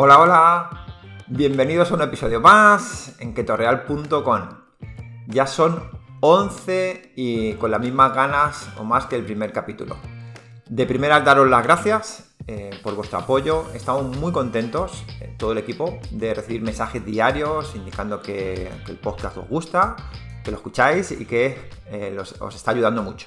Hola, hola. Bienvenidos a un episodio más en ketoreal.com. Ya son 11 y con las mismas ganas o más que el primer capítulo. De primera, daros las gracias eh, por vuestro apoyo. Estamos muy contentos, eh, todo el equipo, de recibir mensajes diarios indicando que, el podcast os gusta, que lo escucháis y que eh, os está ayudando mucho.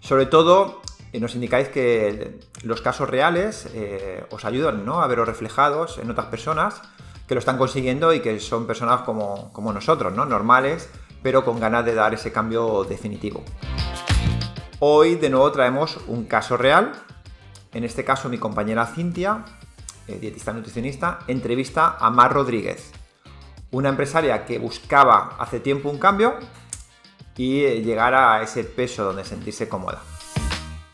Sobre todo, nos indicáis que los casos reales eh, os ayudan ¿no? a veros reflejados en otras personas que lo están consiguiendo y que son personas como, nosotros, ¿no? normales, pero con ganas de dar ese cambio definitivo. Hoy de nuevo traemos un caso real. En este caso mi compañera Cintia, eh, dietista nutricionista, entrevista a Mar Rodríguez, una empresaria que buscaba hace tiempo un cambio y eh, llegar a ese peso donde sentirse cómoda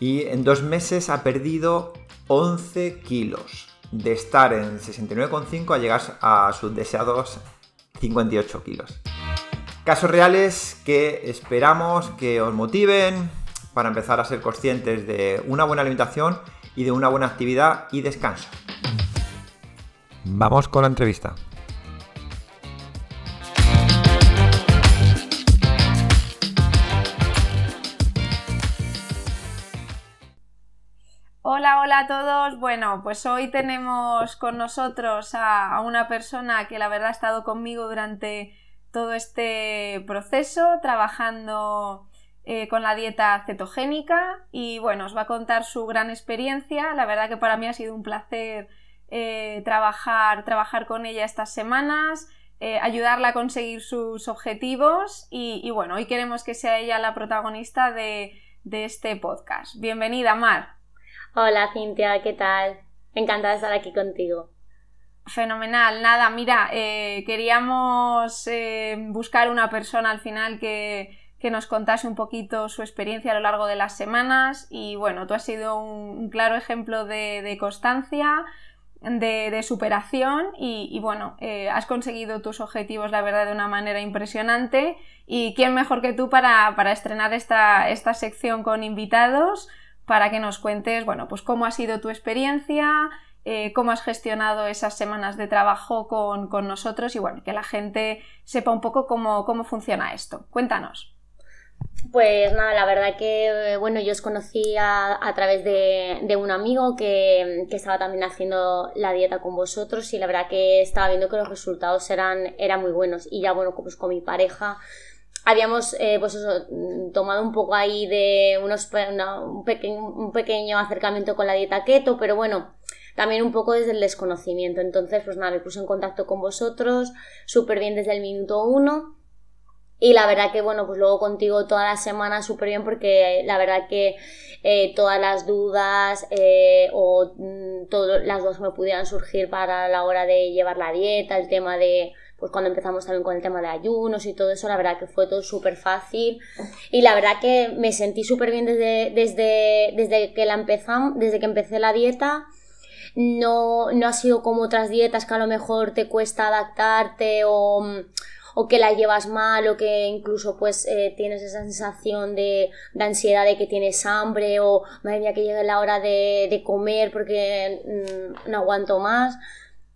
y en dos meses ha perdido 11 kilos. De estar en 69,5 a llegar a sus deseados 58 kilos. Casos reales que esperamos que os motiven para empezar a ser conscientes de una buena alimentación y de una buena actividad y descanso. Vamos con la entrevista. Hola, a todos. Bueno, pues hoy tenemos con nosotros a, una persona que la verdad ha estado conmigo durante todo este proceso, trabajando eh, con la dieta cetogénica y bueno, os va a contar su gran experiencia. La verdad que para mí ha sido un placer eh, trabajar, trabajar con ella estas semanas. Eh, ayudarla a conseguir sus objetivos y, bueno, hoy queremos que sea ella la protagonista de este podcast. Bienvenida, Mar. Hola Cintia, ¿qué tal? Encantada de estar aquí contigo. Fenomenal, nada, mira, eh, queríamos eh, buscar una persona al final que, nos contase un poquito su experiencia a lo largo de las semanas y bueno, tú has sido un, claro ejemplo de, constancia, de, superación y, bueno, eh, has conseguido tus objetivos la verdad de una manera impresionante y quién mejor que tú para, estrenar esta, esta sección con invitados para que nos cuentes, bueno, pues cómo ha sido tu experiencia, eh, cómo has gestionado esas semanas de trabajo con, nosotros y bueno, que la gente sepa un poco cómo, funciona esto. Cuéntanos. Pues nada, la verdad que bueno, yo os conocí a, través de, un amigo que, estaba también haciendo la dieta con vosotros y la verdad que estaba viendo que los resultados eran, eran muy buenos y ya bueno, pues con mi pareja habíamos eh, pues mm, tomado un poco ahí de unos, un, pequeño acercamiento con la dieta keto, pero bueno, también un poco desde el desconocimiento. Entonces, pues nada, me puse en contacto con vosotros, súper bien desde el minuto uno. Y la verdad que, bueno, pues luego contigo toda la semana súper bien porque la verdad que eh, todas las dudas eh, o mm, todas las dos me pudieran surgir para la hora de llevar la dieta, el tema de pues cuando empezamos también con el tema de ayunos y todo eso, la verdad que fue todo súper fácil y la verdad que me sentí súper bien desde, desde, desde que la empezamos, desde que empecé la dieta. No, no ha sido como otras dietas que a lo mejor te cuesta adaptarte o, o que la llevas mal o que incluso pues eh, tienes esa sensación de, ansiedad de que tienes hambre o madre mía que llegue la hora de, de comer porque mm, no aguanto más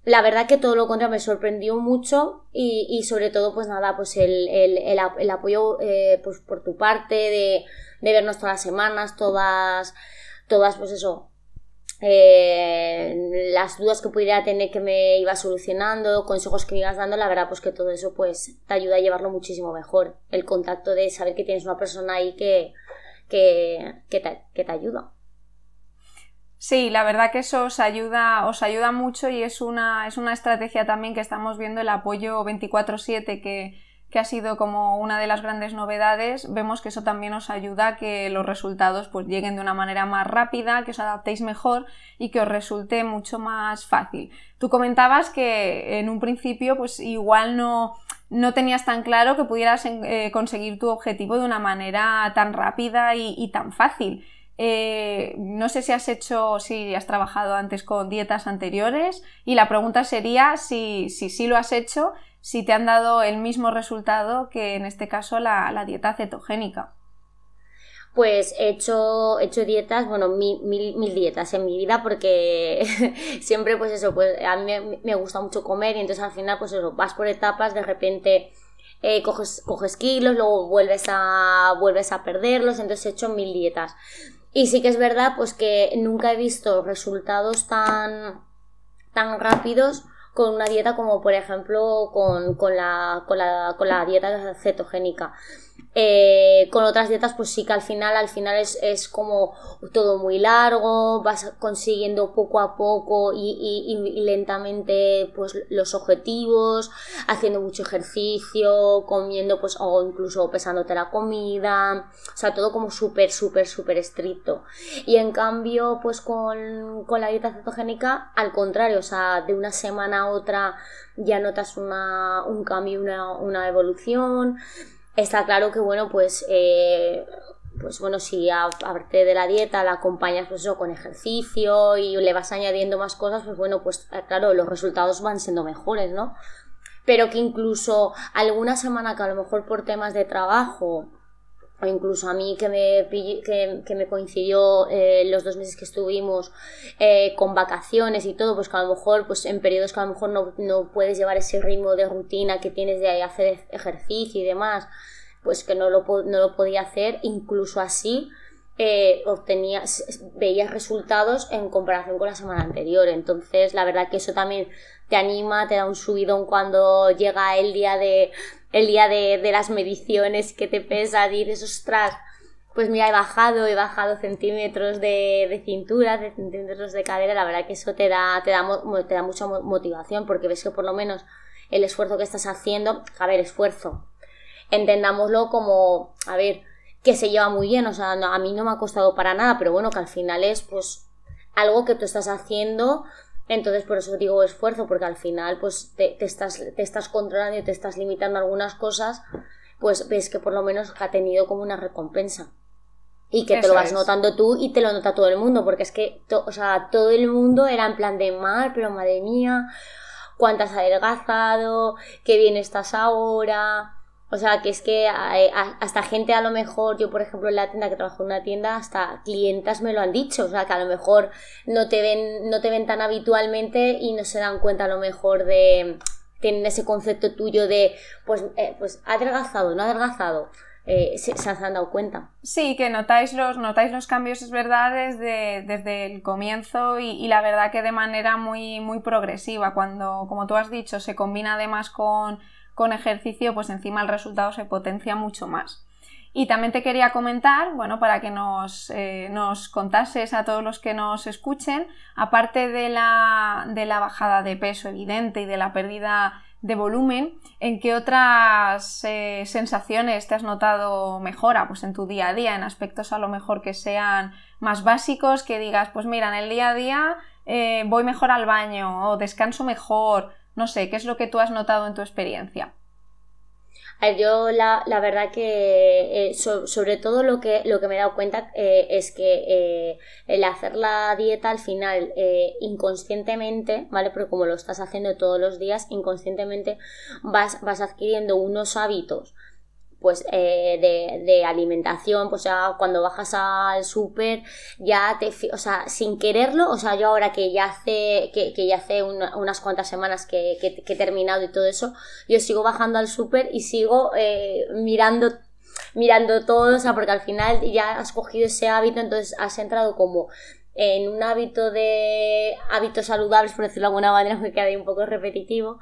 la verdad que todo lo contrario me sorprendió mucho y, sobre todo pues nada pues el, el, apoyo eh, pues por tu parte de, vernos todas las semanas todas todas pues eso eh, las dudas que pudiera tener que me iba solucionando consejos que me ibas dando la verdad pues que todo eso pues te ayuda a llevarlo muchísimo mejor. El contacto de saber que tienes una persona ahí que que, que, te, que te ayuda Sí, la verdad que eso os ayuda, os ayuda mucho y es una, es una estrategia también que estamos viendo el apoyo 24/7 que, que ha sido como una de las grandes novedades, vemos que eso también os ayuda a que los resultados pues lleguen de una manera más rápida, que os adaptéis mejor y que os resulte mucho más fácil. Tú comentabas que en un principio pues igual no, no tenías tan claro que pudieras eh, conseguir tu objetivo de una manera tan rápida y tan fácil. Eh, no sé si has hecho, si has trabajado antes con dietas anteriores y la pregunta sería si sí si, lo has hecho, si te han dado el mismo resultado que en este caso la, dieta cetogénica. pues he hecho, hecho dietas, bueno, mil, mil, dietas en mi vida porque siempre pues eso, pues a mí me, gusta mucho comer y entonces al final pues eso, vas por etapas, de repente eh, coges, coges kilos, luego vuelves a, vuelves a perderlos, entonces he hecho mil dietas. Y sí que es verdad pues que nunca he visto resultados tan, tan rápidos con una dieta como por ejemplo con, con, la, con, la, con la dieta cetogénica. Eh, con otras dietas, pues sí que al final, al final es, como todo muy largo, vas consiguiendo poco a poco y, lentamente pues los objetivos, haciendo mucho ejercicio, comiendo pues o incluso pesándote la comida, o sea, todo como súper, súper, súper estricto. Y en cambio, pues con, la dieta cetogénica, al contrario, o sea, de una semana a otra ya notas una, un cambio, una, una evolución Está claro que, bueno, pues, eh, pues bueno, si aparte de la dieta la acompañas pues con ejercicio y le vas añadiendo más cosas, pues bueno, pues eh, claro, los resultados van siendo mejores, ¿no? Pero que incluso alguna semana que a lo mejor por temas de trabajo o incluso a mí que me, que, me coincidió eh, los dos meses que estuvimos con vacaciones y todo, pues que a lo mejor pues en periodos que a lo mejor no, no, puedes llevar ese ritmo de rutina que tienes de hacer ejercicio y demás, pues que no lo, no lo podía hacer, incluso así eh, obtenía, veías resultados en comparación con la semana anterior. Entonces, la verdad que eso también te anima, te da un subidón cuando llega el día de, el día de, las mediciones que te pesa y dices, ostras, pues mira, he bajado, he bajado centímetros de, de cintura, de centímetros de cadera, la verdad que eso te da, te da, te da mucha motivación porque ves que por lo menos el esfuerzo que estás haciendo, a ver, esfuerzo, entendámoslo como, a ver, que se lleva muy bien, o sea, a mí no me ha costado para nada, pero bueno, que al final es pues algo que tú estás haciendo, entonces por eso digo esfuerzo, porque al final pues te, estás, te estás controlando y te estás limitando algunas cosas, pues ves que por lo menos ha tenido como una recompensa. Y que te lo vas notando tú y te lo nota todo el mundo, porque es que, o sea, todo el mundo era en plan de mal, pero madre mía, cuántas has adelgazado, qué bien estás ahora, o sea, que es que eh, hasta gente a lo mejor, yo por ejemplo en la tienda que trabajo en una tienda, hasta clientas me lo han dicho, o sea, que a lo mejor no te ven, no te ven tan habitualmente y no se dan cuenta a lo mejor de, tienen ese concepto tuyo de, pues, eh, pues adelgazado, no adelgazado. Eh, se, han dado cuenta. Sí, que notáis los, notáis los cambios, es verdad, desde, desde el comienzo y, y, la verdad que de manera muy, muy progresiva. Cuando, como tú has dicho, se combina además con con ejercicio, pues encima el resultado se potencia mucho más. Y también te quería comentar, bueno, para que nos, eh, nos contases a todos los que nos escuchen, aparte de la, de la, bajada de peso evidente y de la pérdida de volumen, ¿en qué otras eh, sensaciones te has notado mejora pues en tu día a día, en aspectos a lo mejor que sean más básicos, que digas, pues mira, en el día a día eh, voy mejor al baño o descanso mejor no sé, ¿qué es lo que tú has notado en tu experiencia? yo la, la verdad que eh, sobre todo lo que, lo que me he dado cuenta eh, es que eh, el hacer la dieta al final inconscientemente, ¿vale? Pero como lo estás haciendo todos los días, inconscientemente vas, vas adquiriendo unos hábitos pues eh, de, alimentación, pues ya cuando bajas al súper, ya te, o sea, sin quererlo, o sea, yo ahora que ya hace, que, ya hace unas cuantas semanas que, he terminado y todo eso, yo sigo bajando al súper y sigo eh, mirando mirando todo, o sea, porque al final ya has cogido ese hábito, entonces has entrado como en un hábito de hábitos saludables, por decirlo de alguna manera, me queda un poco repetitivo,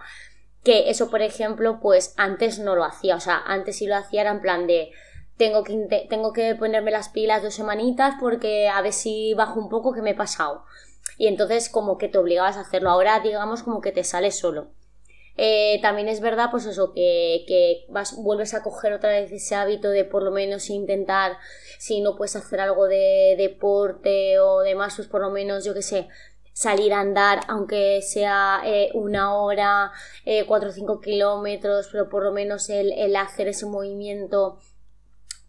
que eso, por ejemplo, pues antes no lo hacía. O sea, antes sí lo hacía era en plan de tengo que, tengo que ponerme las pilas dos semanitas porque a ver si bajo un poco que me he pasado. Y entonces como que te obligabas a hacerlo. Ahora digamos como que te sale solo. Eh, también es verdad, pues eso, que, que vas, vuelves a coger otra vez ese hábito de por lo menos intentar, si no puedes hacer algo de deporte o demás, pues por lo menos, yo qué sé, salir a andar, aunque sea eh, una hora, eh, cuatro o cinco kilómetros, pero por lo menos el, hacer ese movimiento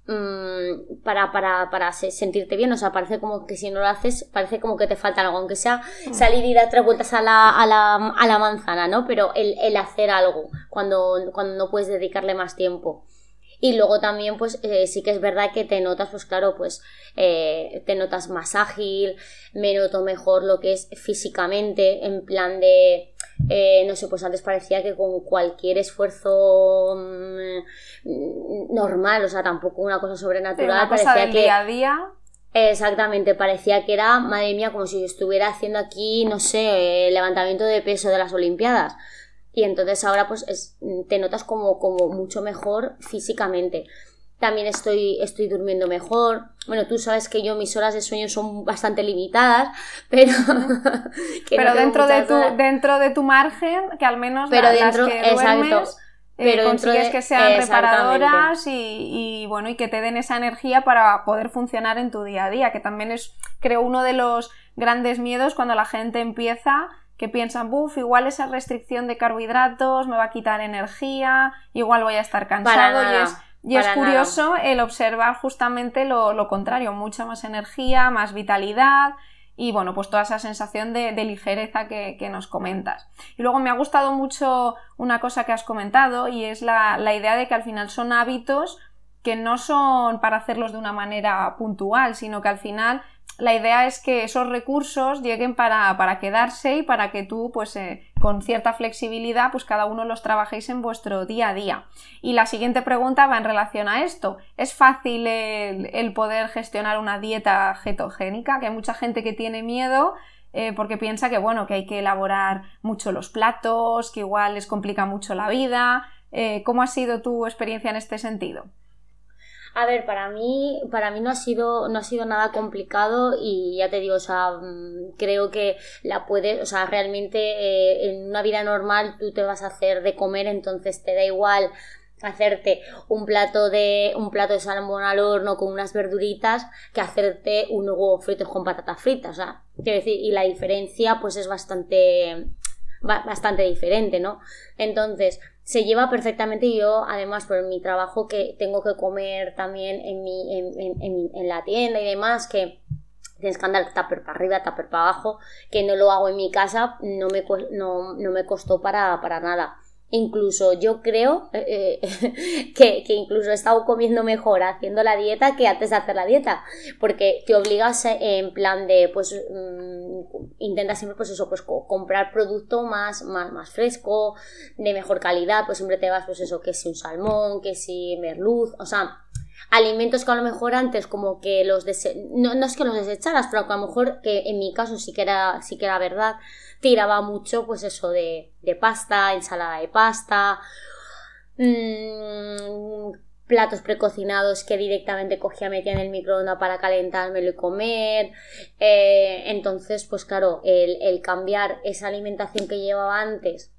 mm, para, para, para, sentirte bien. O sea, parece como que si no lo haces, parece como que te falta algo, aunque sea mm. salir y dar tres vueltas a la, a la, a la manzana, ¿no? Pero el, el hacer algo cuando, cuando no puedes dedicarle más tiempo. Y luego también, pues eh, sí que es verdad que te notas, pues claro, pues eh, te notas más ágil, me noto mejor lo que es físicamente, en plan de, eh, no sé, pues antes parecía que con cualquier esfuerzo mm, normal, o sea, tampoco una cosa sobrenatural, parecía que... día a día. Exactamente, parecía que era, madre mía, como si yo estuviera haciendo aquí, no sé, levantamiento de peso de las Olimpiadas. Y entonces ahora pues te notas como, como mucho mejor físicamente. También estoy, estoy durmiendo mejor. Bueno, tú sabes que yo mis horas de sueño son bastante limitadas, pero... pero dentro, de tu, dentro de tu margen, que al menos pero dentro, las que duermes, eh, pero consigues que sean reparadoras y, bueno, y que te den esa energía para poder funcionar en tu día a día, que también es, creo, uno de los grandes miedos cuando la gente empieza que piensan, buf, igual esa restricción de carbohidratos me va a quitar energía, igual voy a estar cansado y es, y es curioso el observar justamente lo, contrario, mucha más energía, más vitalidad y bueno, pues toda esa sensación de, ligereza que, nos comentas. Y luego me ha gustado mucho una cosa que has comentado y es la, la idea de que al final son hábitos que no son para hacerlos de una manera puntual, sino que al final la idea es que esos recursos lleguen para, para quedarse y para que tú, pues eh, con cierta flexibilidad, pues cada uno los trabajéis en vuestro día a día. Y la siguiente pregunta va en relación a esto. ¿Es fácil el, poder gestionar una dieta ketogénica? Que hay mucha gente que tiene miedo eh, porque piensa que, bueno, que hay que elaborar mucho los platos, que igual les complica mucho la vida. Eh, ¿Cómo ha sido tu experiencia en este sentido? A ver, para mí, para mí no ha sido, no ha sido nada complicado y ya te digo, o sea, mm, creo que la puedes, o sea, realmente eh, en una vida normal tú te vas a hacer de comer, entonces te da igual hacerte un plato de un plato de salmón al horno con unas verduritas que hacerte un huevo frito con patatas fritas, o sea, quiero decir, y la diferencia pues es bastante bastante diferente, ¿no? Entonces, se lleva perfectamente yo, además, por mi trabajo que tengo que comer también en, mi, en, la tienda y demás, que tienes que andar tupper para arriba, tupper para abajo, que no lo hago en mi casa, no me, no, no me costó para, para nada. Incluso yo creo eh, eh, que, incluso he estado comiendo mejor haciendo la dieta que antes de hacer la dieta, porque te obligas en plan de, pues, mm, intentas siempre, pues eso, pues comprar producto más, más, más fresco, de mejor calidad, pues siempre te vas, pues eso, que si un salmón, que si merluz, o sea, alimentos que a lo mejor antes como que los no, no, es que los desecharas, pero que a lo mejor que en mi caso sí que era, sí que era verdad, tiraba mucho, pues eso, de, pasta, ensalada de pasta, mm, platos precocinados que directamente cogía, metía en el microondas para calentármelo y comer. Eh, entonces, pues claro, el, el cambiar esa alimentación que llevaba antes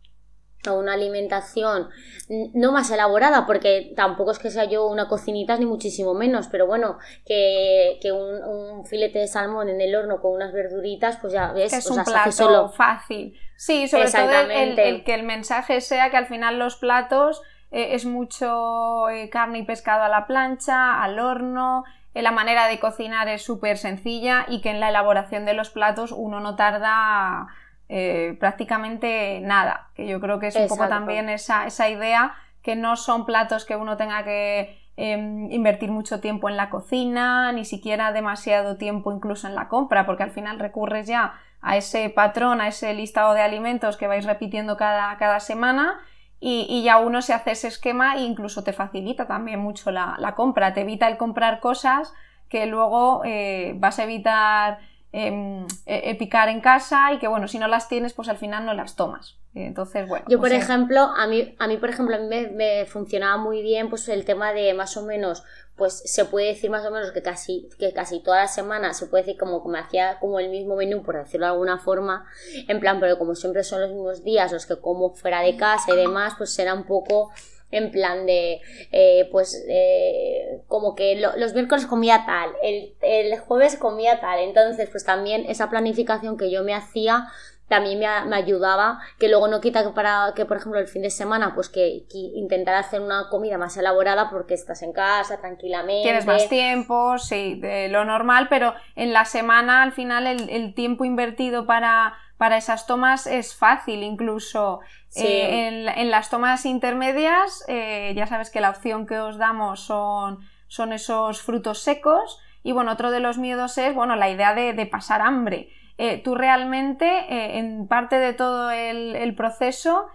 a una alimentación no más elaborada, porque tampoco es que sea yo una cocinita ni muchísimo menos, pero bueno, que, un, filete de salmón en el horno con unas verduritas, pues ya ves, es un plato solo... fácil. Sí, sobre todo el, que el mensaje sea que al final los platos eh, es mucho eh, carne y pescado a la plancha, al horno, eh, la manera de cocinar es súper sencilla y que en la elaboración de los platos uno no tarda eh, prácticamente nada, que yo creo que es un poco también esa, esa, idea que no son platos que uno tenga que em, invertir mucho tiempo en la cocina, ni siquiera demasiado tiempo incluso en la compra, porque al final recurres ya a ese patrón, a ese listado de alimentos que vais repitiendo cada, cada semana y, ya uno se hace ese esquema e incluso te facilita también mucho la, la compra, te evita el comprar cosas que luego eh, vas a evitar Em, e, e picar en casa y que bueno, si no las tienes, pues al final no las tomas. Entonces, bueno. Yo, por ejemplo, a mí, a mí, por ejemplo, a mí me, funcionaba muy bien pues el tema de más o menos, pues se puede decir más o menos que casi, que casi toda la semana se puede decir como que me hacía como el mismo menú, por decirlo de alguna forma, en plan, pero como siempre son los mismos días los que como fuera de casa y demás, pues será un poco en plan de, eh, pues, eh, como que los miércoles comía tal, el, el, jueves comía tal, entonces, pues también esa planificación que yo me hacía también me, me, ayudaba, que luego no quita que para que, por ejemplo, el fin de semana, pues que, intentar hacer una comida más elaborada porque estás en casa tranquilamente. Tienes más tiempo, sí, de lo normal, pero en la semana al final el tiempo invertido para para esas tomas es fácil, incluso eh, en, las tomas intermedias, eh, ya sabes que la opción que os damos son, son esos frutos secos. Y bueno, otro de los miedos es, bueno, la idea de, pasar hambre. Eh, tú realmente, en parte de todo el, proceso,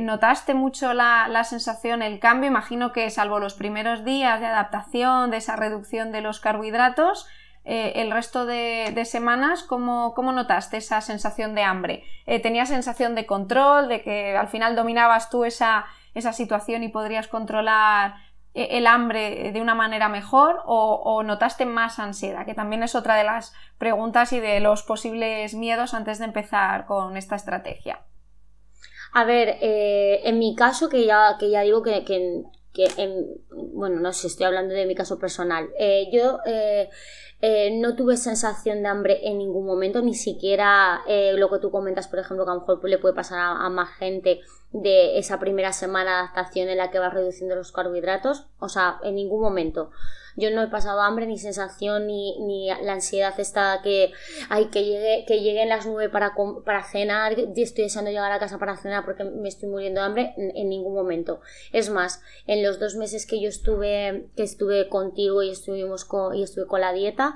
¿Notaste mucho la, la, sensación, el cambio? Imagino que salvo los primeros días de adaptación, de esa reducción de los carbohidratos, eh, el resto de, semanas, ¿cómo, notaste esa sensación de hambre? Eh, ¿Tenías sensación de control, de que al final dominabas tú esa, situación y podrías controlar eh, el hambre de una manera mejor o, notaste más ansiedad? Que también es otra de las preguntas y de los posibles miedos antes de empezar con esta estrategia. A ver, en mi caso, que ya, que ya digo que, bueno, no sé, estoy hablando de mi caso personal. yo no tuve sensación de hambre en ningún momento, ni siquiera eh, lo que tú comentas, por ejemplo, que a lo mejor le puede pasar a, a, más gente de esa primera semana de adaptación en la que vas reduciendo los carbohidratos. O sea, en ningún momento. Yo no he pasado hambre, ni sensación, ni, ni la ansiedad está que, ay, que llegue, que lleguen las nueve para, para cenar, estoy deseando llegar a casa para cenar porque me estoy muriendo de hambre, en, ningún momento. Es más, en los dos meses que yo estuve, que estuve contigo y estuvimos con, y estuve con la dieta,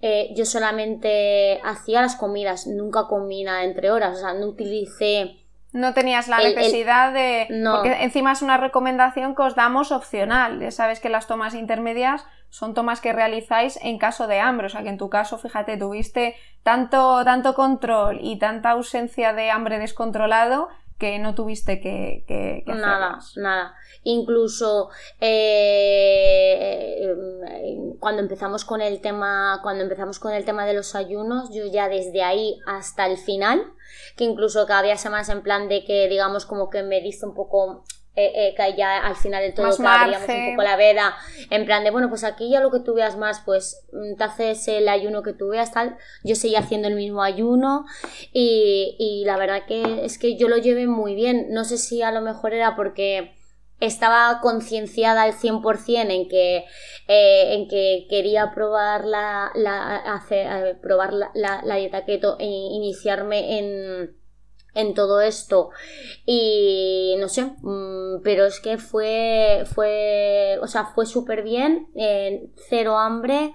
eh, yo solamente hacía las comidas, nunca comí nada entre horas, o sea, no utilicé no tenías la necesidad de... Porque encima es una recomendación que os damos opcional. Ya sabes que las tomas intermedias son tomas que realizáis en caso de hambre. O sea que en tu caso, fíjate, tuviste tanto, tanto control y tanta ausencia de hambre descontrolado que no tuviste que, que, nada nada. Incluso eh, cuando empezamos con el tema cuando empezamos con el tema de los ayunos yo ya desde ahí hasta el final que incluso que había semanas en plan de que digamos como que me diste un poco eh, eh, que ya al final del todo abríamos un poco la veda, en plan de, bueno, pues aquí ya lo que tú veas más, pues mm, te haces el ayuno que tú veas, tal, yo seguía haciendo el mismo ayuno y, y la verdad que es que yo lo llevé muy bien, no sé si a lo mejor era porque estaba concienciada al 100% en que, eh, en que quería probar la, la hacer, probar la, la, dieta keto e iniciarme en, en todo esto. Y no sé mm, pero es que fue fue o sea fue súper bien cero hambre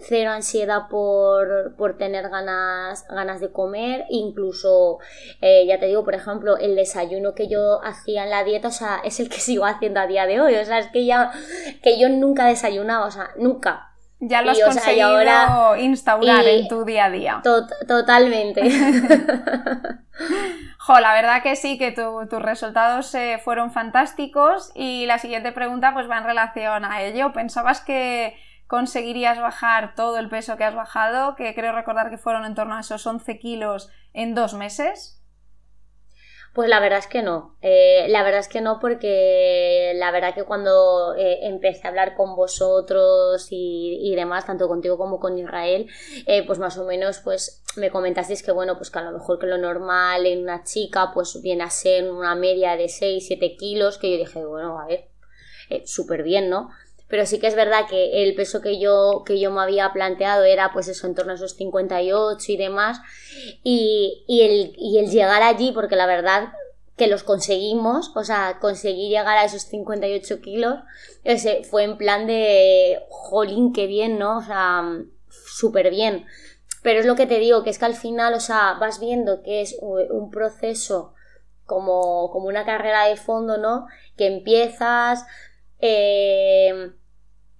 cero ansiedad por, por tener ganas, ganas de comer, incluso, eh, ya te digo, por ejemplo, el desayuno que yo hacía en la dieta, o sea, es el que sigo haciendo a día de hoy, o sea, es que ya, que yo nunca desayunaba, o sea, nunca. Ya lo has conseguido ahora, instaurar en tu día a día. totalmente. jo, la verdad que sí, que tus resultados eh, fueron fantásticos y la siguiente pregunta pues va en relación a ello. ¿Pensabas que conseguirías bajar todo el peso que has bajado, que creo recordar que fueron en torno a esos 11 kilos en dos meses. Pues la verdad es que no. Eh, la verdad es que no, porque la verdad que cuando eh, empecé a hablar con vosotros y, demás, tanto contigo como con Israel, eh, pues más o menos pues me comentasteis que bueno, pues que a lo mejor que lo normal en una chica pues viene a ser una media de 6, 7 kilos, que yo dije, bueno, a ver, súper bien, ¿no? Pero sí que es verdad que el peso que yo, que yo me había planteado era pues eso, en torno a esos 58 y demás, y, el, y el llegar allí, porque la verdad que los conseguimos, o sea, conseguí llegar a esos 58 kilos, ese fue en plan de, jolín, qué bien, ¿no? O sea, súper bien. Pero es lo que te digo, que es que al final, o sea, vas viendo que es un proceso como, como una carrera de fondo, ¿no? Que empiezas, eh,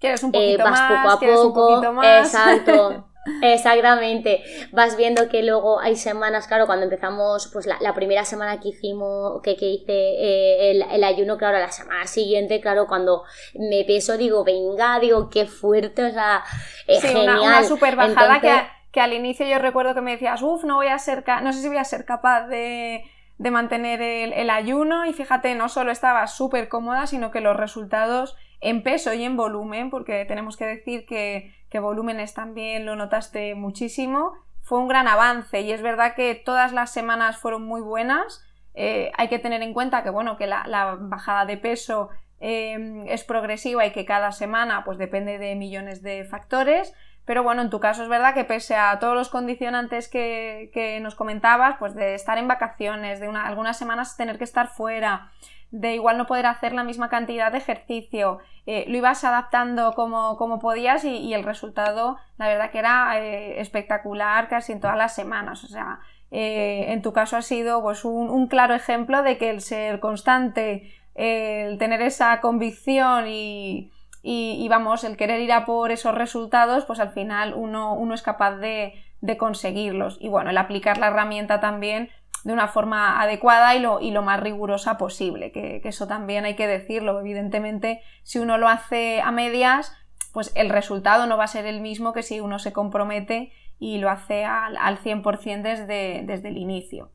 Quieres un eh, poquito más, poco a poco, más. Exacto. Exactamente, vas viendo que luego hay semanas, claro, cuando empezamos, pues la, primera semana que hicimos, que, que hice eh, el, ayuno, claro, la semana siguiente, claro, cuando me peso, digo, venga, digo, qué fuerte, o sea, sí, genial. Una, super bajada que, que, al inicio yo recuerdo que me decías, uff, no voy a ser, no sé si voy a ser capaz de, de mantener el, ayuno y fíjate, no solo estaba súper cómoda, sino que los resultados en peso y en volumen, porque tenemos que decir que, que volúmenes también lo notaste muchísimo, fue un gran avance y es verdad que todas las semanas fueron muy buenas. Eh, hay que tener en cuenta que, bueno, que la, bajada de peso em, es progresiva y que cada semana pues depende de millones de factores, Pero bueno, en tu caso es verdad que pese a todos los condicionantes que, nos comentabas, pues de estar en vacaciones, de una, algunas semanas tener que estar fuera, de igual no poder hacer la misma cantidad de ejercicio, eh, lo ibas adaptando como, como podías y, el resultado, la verdad que era eh, espectacular casi en todas las semanas. O sea, eh, en tu caso ha sido pues, un, claro ejemplo de que el ser constante, el tener esa convicción y, y, vamos, el querer ir a por esos resultados, pues al final uno, uno es capaz de, de, conseguirlos. Y bueno, el aplicar la herramienta también de una forma adecuada y lo, y lo más rigurosa posible, que, eso también hay que decirlo. Evidentemente, si uno lo hace a medias, pues el resultado no va a ser el mismo que si uno se compromete y lo hace al, al 100% desde, desde el inicio.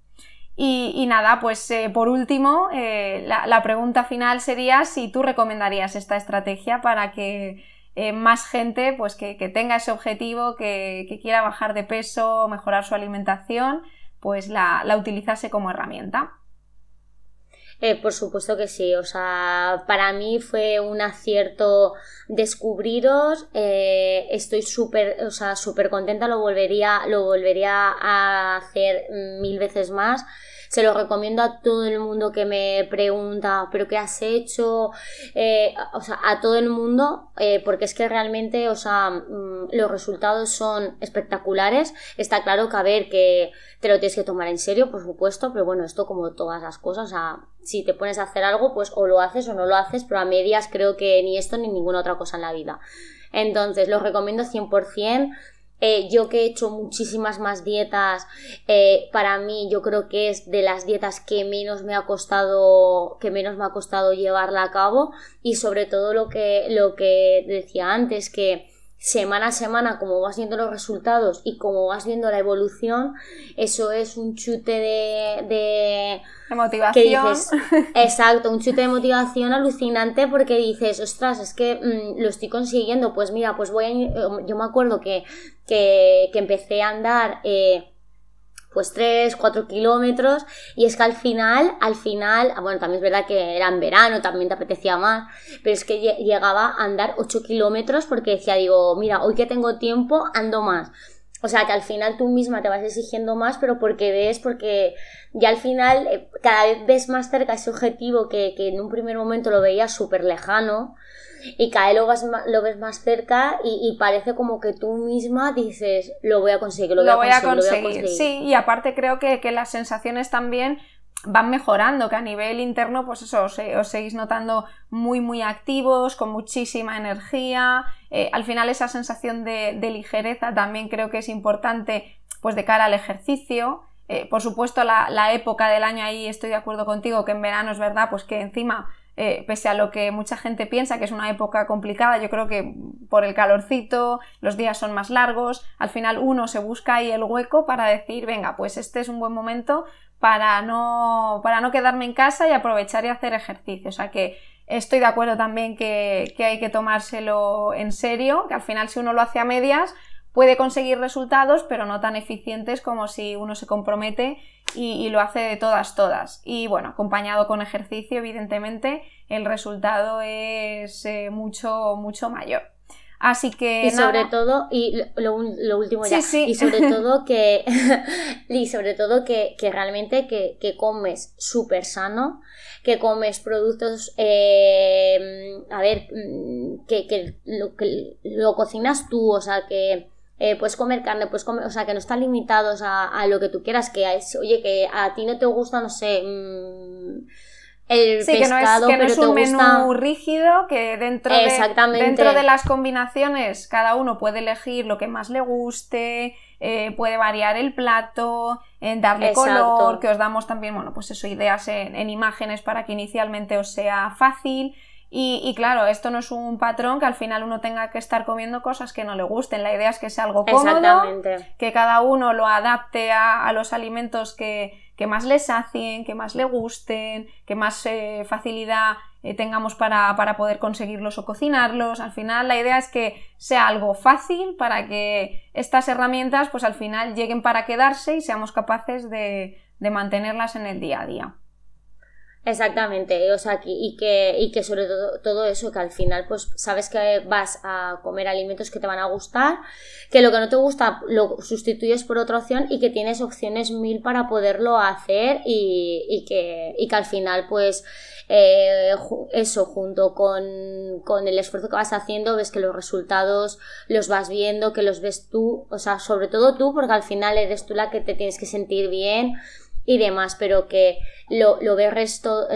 Y, nada, pues eh, por último, eh, la, pregunta final sería si tú recomendarías esta estrategia para que eh, más gente pues, que, tenga ese objetivo, que, quiera bajar de peso, mejorar su alimentación, pues la, utilizase como herramienta. Por supuesto que sí, o sea, para mí fue un acierto descubriros, estoy súper, o sea, súper contenta, lo volvería, lo volvería a hacer mil veces más se lo recomiendo a todo el mundo que me pregunta, pero ¿qué has hecho? Eh, o sea, a todo el mundo, eh, porque es que realmente, o sea, mm, los resultados son espectaculares. Está claro que a ver, que te lo tienes que tomar en serio, por supuesto, pero bueno, esto como todas las cosas, o sea, si te pones a hacer algo, pues o lo haces o no lo haces, pero a medias creo que ni esto ni ninguna otra cosa en la vida. Entonces, los recomiendo 100%. Eh, yo que he hecho muchísimas más dietas, eh, para mí yo creo que es de las dietas que menos me ha costado, que menos me ha costado llevarla a cabo. Y sobre todo lo que, lo que decía antes, que semana a semana, como vas viendo los resultados y como vas viendo la evolución, eso es un chute de, de, motivación. exacto, un chute de motivación alucinante porque dices, ostras, es que mm, lo estoy consiguiendo. Pues mira, pues voy a. Yo me acuerdo que, que, empecé a andar. Eh, pues 3, 4 kilómetros y es que al final, al final, ah, bueno, también es verdad que era en verano, también te apetecía más, pero es que llegaba a andar 8 kilómetros porque decía, digo, mira, hoy que tengo tiempo, ando más. O sea, que al final tú misma te vas exigiendo más, pero porque ves, porque ya al final eh, cada vez ves más cerca ese objetivo que, que en un primer momento lo veías súper lejano y cada vez lo, vas, lo ves más cerca y, parece como que tú misma dices, lo voy a conseguir, lo, voy, a conseguir, Sí, y aparte creo que, las sensaciones también van mejorando, que a nivel interno, pues eso, os, os seguís notando muy, muy activos, con muchísima energía. Eh, al final esa sensación de, ligereza también creo que es importante pues de cara al ejercicio. Eh, por supuesto, la, la, época del año ahí estoy de acuerdo contigo, que en verano es verdad, pues que encima eh, pese a lo que mucha gente piensa que es una época complicada, yo creo que por el calorcito, los días son más largos, al final uno se busca ahí el hueco para decir, venga, pues este es un buen momento para no, para no quedarme en casa y aprovechar y hacer ejercicio. O sea que estoy de acuerdo también que, que hay que tomárselo en serio, que al final si uno lo hace a medias, puede conseguir resultados, pero no tan eficientes como si uno se compromete y, lo hace de todas, todas. Y bueno, acompañado con ejercicio, evidentemente, el resultado es eh, mucho, mucho mayor. Así que. Y sobre todo, y lo, último ya. Y sobre todo que. y sobre todo que, realmente que, comes súper sano, que comes productos. Eh, a ver, mm, que, lo, que lo cocinas tú, o sea, que eh, puedes comer carne, puedes comer, o sea, que no están limitados a, lo que tú quieras, que es, oye, que a ti no te gusta, no sé, mm, el pescado, que no es, un menú rígido, que dentro de, dentro de las combinaciones cada uno puede elegir lo que más le guste, eh, puede variar el plato, en darle color, que os damos también, bueno, pues eso, ideas en imágenes para que inicialmente os sea fácil. Y, claro, esto no es un patrón que al final uno tenga que estar comiendo cosas que no le gusten. La idea es que sea algo cómodo, que cada uno lo adapte a, los alimentos que, más les sacien, que más le gusten, que más eh, facilidad eh, tengamos para, poder conseguirlos o cocinarlos. Al final la idea es que sea algo fácil para que estas herramientas pues al final lleguen para quedarse y seamos capaces de mantenerlas en el día a día. Exactamente, o sea, y que, y que sobre todo, todo eso, que al final pues sabes que vas a comer alimentos que te van a gustar, que lo que no te gusta lo sustituyes por otra opción y que tienes opciones mil para poderlo hacer y, y que, y que al final pues eh, eso junto con, con el esfuerzo que vas haciendo ves que los resultados los vas viendo, que los ves tú, o sea, sobre todo tú porque al final eres tú la que te tienes que sentir bien y demás, pero que lo, lo ve resto,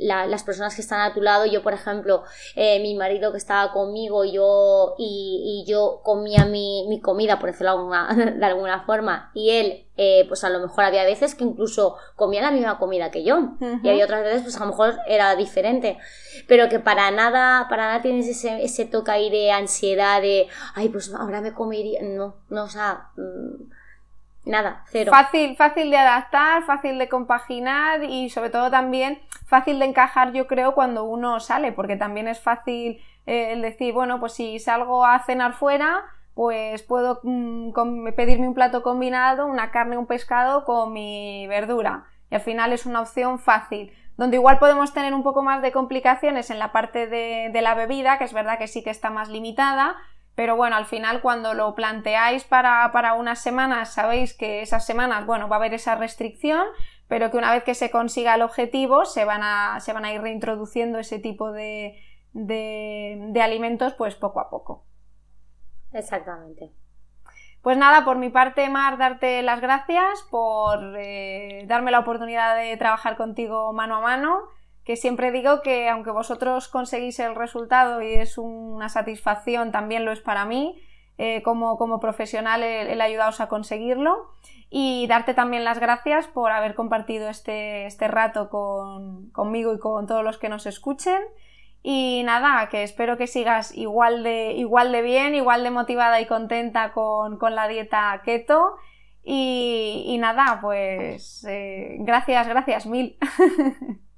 las personas que están a tu lado, yo por ejemplo, eh, mi marido que estaba conmigo yo, y, y yo comía mi, mi, comida, por decirlo alguna, de alguna forma, y él, eh, pues a lo mejor había veces que incluso comía la misma comida que yo, y había otras veces pues a lo mejor era diferente, pero que para nada, para nada tienes ese, ese toque ahí de ansiedad, de, ay, pues ahora me comería, no, no, o sea... Mm, Nada, cero. Fácil, fácil de adaptar, fácil de compaginar y sobre todo también fácil de encajar, yo creo, cuando uno sale, porque también es fácil eh, el decir, bueno, pues si salgo a cenar fuera, pues puedo mm, pedirme un plato combinado, una carne, un pescado con mi verdura. Y al final es una opción fácil. Donde igual podemos tener un poco más de complicaciones en la parte de, de la bebida, que es verdad que sí que está más limitada, pero bueno, al final cuando lo planteáis para, para, unas semanas, sabéis que esas semanas, bueno, va a haber esa restricción, pero que una vez que se consiga el objetivo, se van a, se van a ir reintroduciendo ese tipo de, de, alimentos, pues poco a poco. Exactamente. Pues nada, por mi parte, Mar, darte las gracias por eh, darme la oportunidad de trabajar contigo mano a mano que siempre digo que aunque vosotros conseguís el resultado y es una satisfacción, también lo es para mí, eh, como, como, profesional el, ayudaros a conseguirlo y darte también las gracias por haber compartido este, este rato con, conmigo y con todos los que nos escuchen. Y nada, que espero que sigas igual de, igual de bien, igual de motivada y contenta con, con la dieta keto. Y, y nada, pues eh, gracias, gracias mil.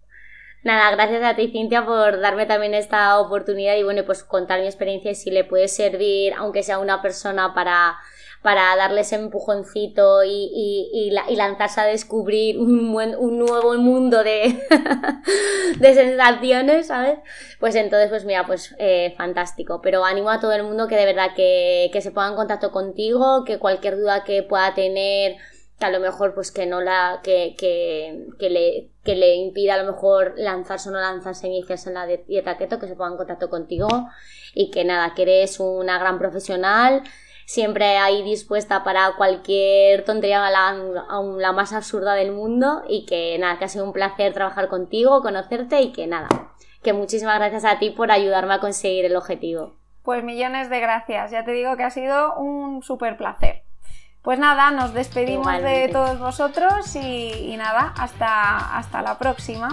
Nada, gracias a ti, Cintia, por darme también esta oportunidad y bueno, pues contar mi experiencia y si le puede servir, aunque sea una persona, para, para darle empujoncito y, y, lanzarse a descubrir un, un nuevo mundo de, de sensaciones, ¿sabes? Pues entonces, pues mira, pues eh, fantástico. Pero animo a todo el mundo que de verdad que, que se ponga en contacto contigo, que cualquier duda que pueda tener que a lo mejor pues que no la que, que, que, le, que le impida a lo mejor lanzarse o no lanzarse iniciarse en la dieta keto que se ponga en contacto contigo y que nada que eres una gran profesional siempre ahí dispuesta para cualquier tontería la, la más absurda del mundo y que nada que ha sido un placer trabajar contigo conocerte y que nada que muchísimas gracias a ti por ayudarme a conseguir el objetivo. Pues millones de gracias. Ya te digo que ha sido un súper placer pues nada, nos despedimos de todos vosotros y, y nada, hasta, hasta la próxima.